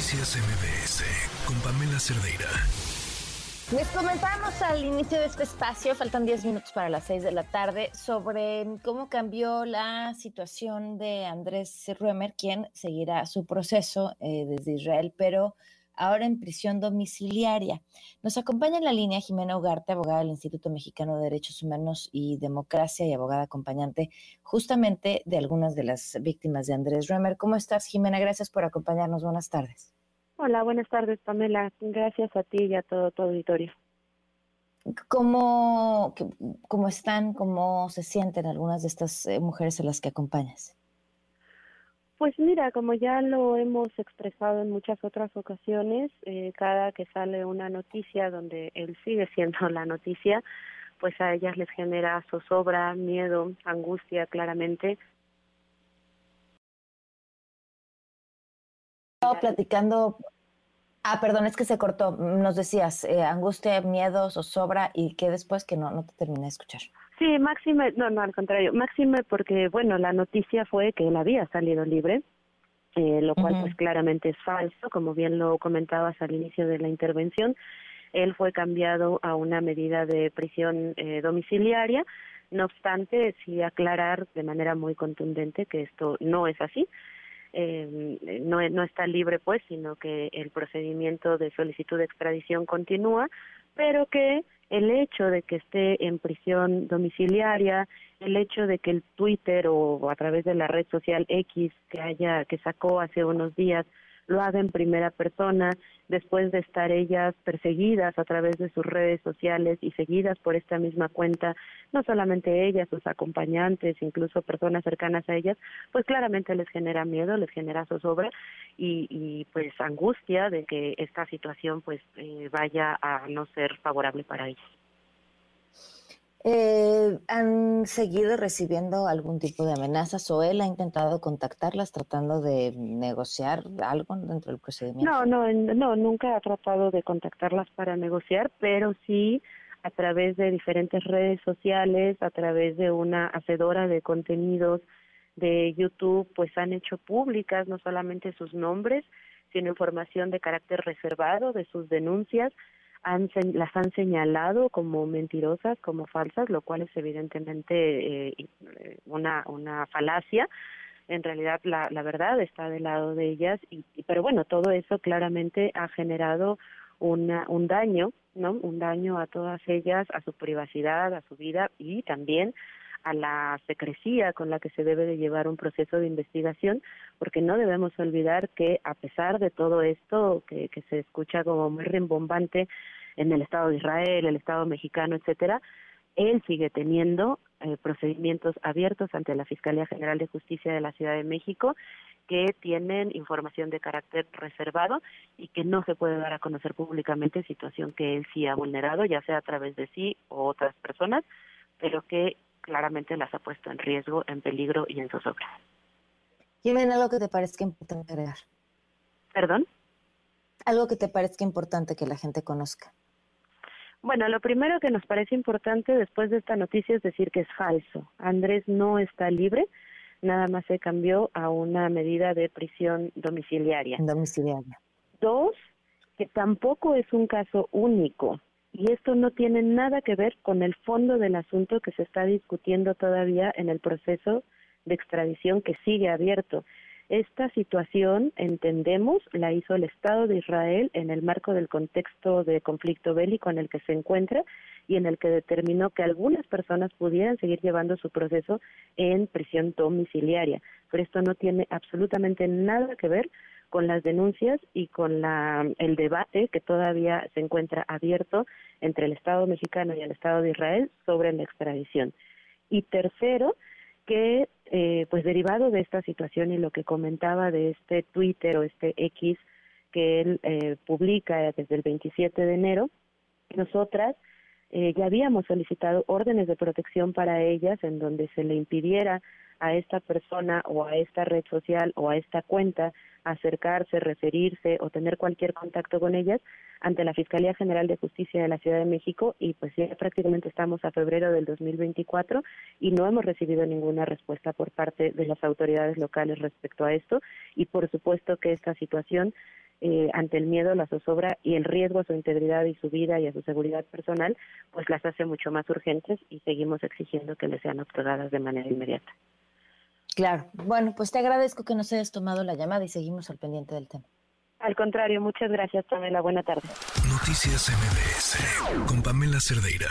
Noticias MBS con Pamela Cerdeira. Les comentamos al inicio de este espacio, faltan 10 minutos para las 6 de la tarde, sobre cómo cambió la situación de Andrés Ruemer, quien seguirá su proceso eh, desde Israel, pero ahora en prisión domiciliaria. Nos acompaña en la línea Jimena Ugarte, abogada del Instituto Mexicano de Derechos Humanos y Democracia y abogada acompañante justamente de algunas de las víctimas de Andrés Römer. ¿Cómo estás, Jimena? Gracias por acompañarnos. Buenas tardes. Hola, buenas tardes, Pamela. Gracias a ti y a todo tu auditorio. ¿Cómo, ¿Cómo están? ¿Cómo se sienten algunas de estas eh, mujeres a las que acompañas? Pues mira, como ya lo hemos expresado en muchas otras ocasiones, eh, cada que sale una noticia donde él sigue siendo la noticia, pues a ellas les genera zozobra, miedo, angustia, claramente. Estaba platicando Ah, perdón, es que se cortó. Nos decías eh, angustia, miedo, zozobra y que después que no, no te terminé de escuchar. Sí, máxime, no, no, al contrario, máxime porque, bueno, la noticia fue que él había salido libre, eh, lo cual pues claramente es falso, como bien lo comentabas al inicio de la intervención. Él fue cambiado a una medida de prisión eh, domiciliaria, no obstante, sí aclarar de manera muy contundente que esto no es así. Eh, no, no está libre, pues, sino que el procedimiento de solicitud de extradición continúa, pero que el hecho de que esté en prisión domiciliaria, el hecho de que el Twitter o a través de la red social X que haya que sacó hace unos días lo haga en primera persona, después de estar ellas perseguidas a través de sus redes sociales y seguidas por esta misma cuenta, no solamente ellas, sus acompañantes, incluso personas cercanas a ellas, pues claramente les genera miedo, les genera zozobra y, y pues angustia de que esta situación pues eh, vaya a no ser favorable para ellas. Eh, ¿Han seguido recibiendo algún tipo de amenazas o él ha intentado contactarlas tratando de negociar algo dentro del procedimiento? No, no, no, nunca ha tratado de contactarlas para negociar, pero sí a través de diferentes redes sociales, a través de una hacedora de contenidos de YouTube, pues han hecho públicas no solamente sus nombres, sino información de carácter reservado de sus denuncias, han, las han señalado como mentirosas, como falsas, lo cual es evidentemente eh, una, una falacia. En realidad la, la verdad está del lado de ellas, y, pero bueno, todo eso claramente ha generado una, un daño, ¿no? Un daño a todas ellas, a su privacidad, a su vida y también a la secrecía con la que se debe de llevar un proceso de investigación, porque no debemos olvidar que a pesar de todo esto que, que se escucha como muy rimbombante en el Estado de Israel, el Estado mexicano, etcétera, él sigue teniendo eh, procedimientos abiertos ante la Fiscalía General de Justicia de la Ciudad de México que tienen información de carácter reservado y que no se puede dar a conocer públicamente, situación que él sí ha vulnerado, ya sea a través de sí o otras personas, pero que claramente las ha puesto en riesgo, en peligro y en zozobra. Jimena, algo que te parezca importante agregar. ¿Perdón? Algo que te parezca importante que la gente conozca. Bueno, lo primero que nos parece importante después de esta noticia es decir que es falso. Andrés no está libre, nada más se cambió a una medida de prisión domiciliaria. Domiciliaria. Dos, que tampoco es un caso único. Y esto no tiene nada que ver con el fondo del asunto que se está discutiendo todavía en el proceso de extradición que sigue abierto. Esta situación, entendemos, la hizo el Estado de Israel en el marco del contexto de conflicto bélico en el que se encuentra y en el que determinó que algunas personas pudieran seguir llevando su proceso en prisión domiciliaria. Pero esto no tiene absolutamente nada que ver con las denuncias y con la, el debate que todavía se encuentra abierto entre el Estado mexicano y el Estado de Israel sobre la extradición. Y tercero, que eh, pues derivado de esta situación y lo que comentaba de este Twitter o este X que él eh, publica desde el 27 de enero, nosotras eh, ya habíamos solicitado órdenes de protección para ellas en donde se le impidiera a esta persona o a esta red social o a esta cuenta acercarse, referirse o tener cualquier contacto con ellas ante la Fiscalía General de Justicia de la Ciudad de México y pues ya prácticamente estamos a febrero del 2024 y no hemos recibido ninguna respuesta por parte de las autoridades locales respecto a esto y por supuesto que esta situación eh, ante el miedo, la zozobra y el riesgo a su integridad y su vida y a su seguridad personal, pues las hace mucho más urgentes y seguimos exigiendo que les sean otorgadas de manera inmediata. Claro. Bueno, pues te agradezco que nos hayas tomado la llamada y seguimos al pendiente del tema. Al contrario, muchas gracias, Pamela. Buena tarde. Noticias MBS con Pamela Cerdeira.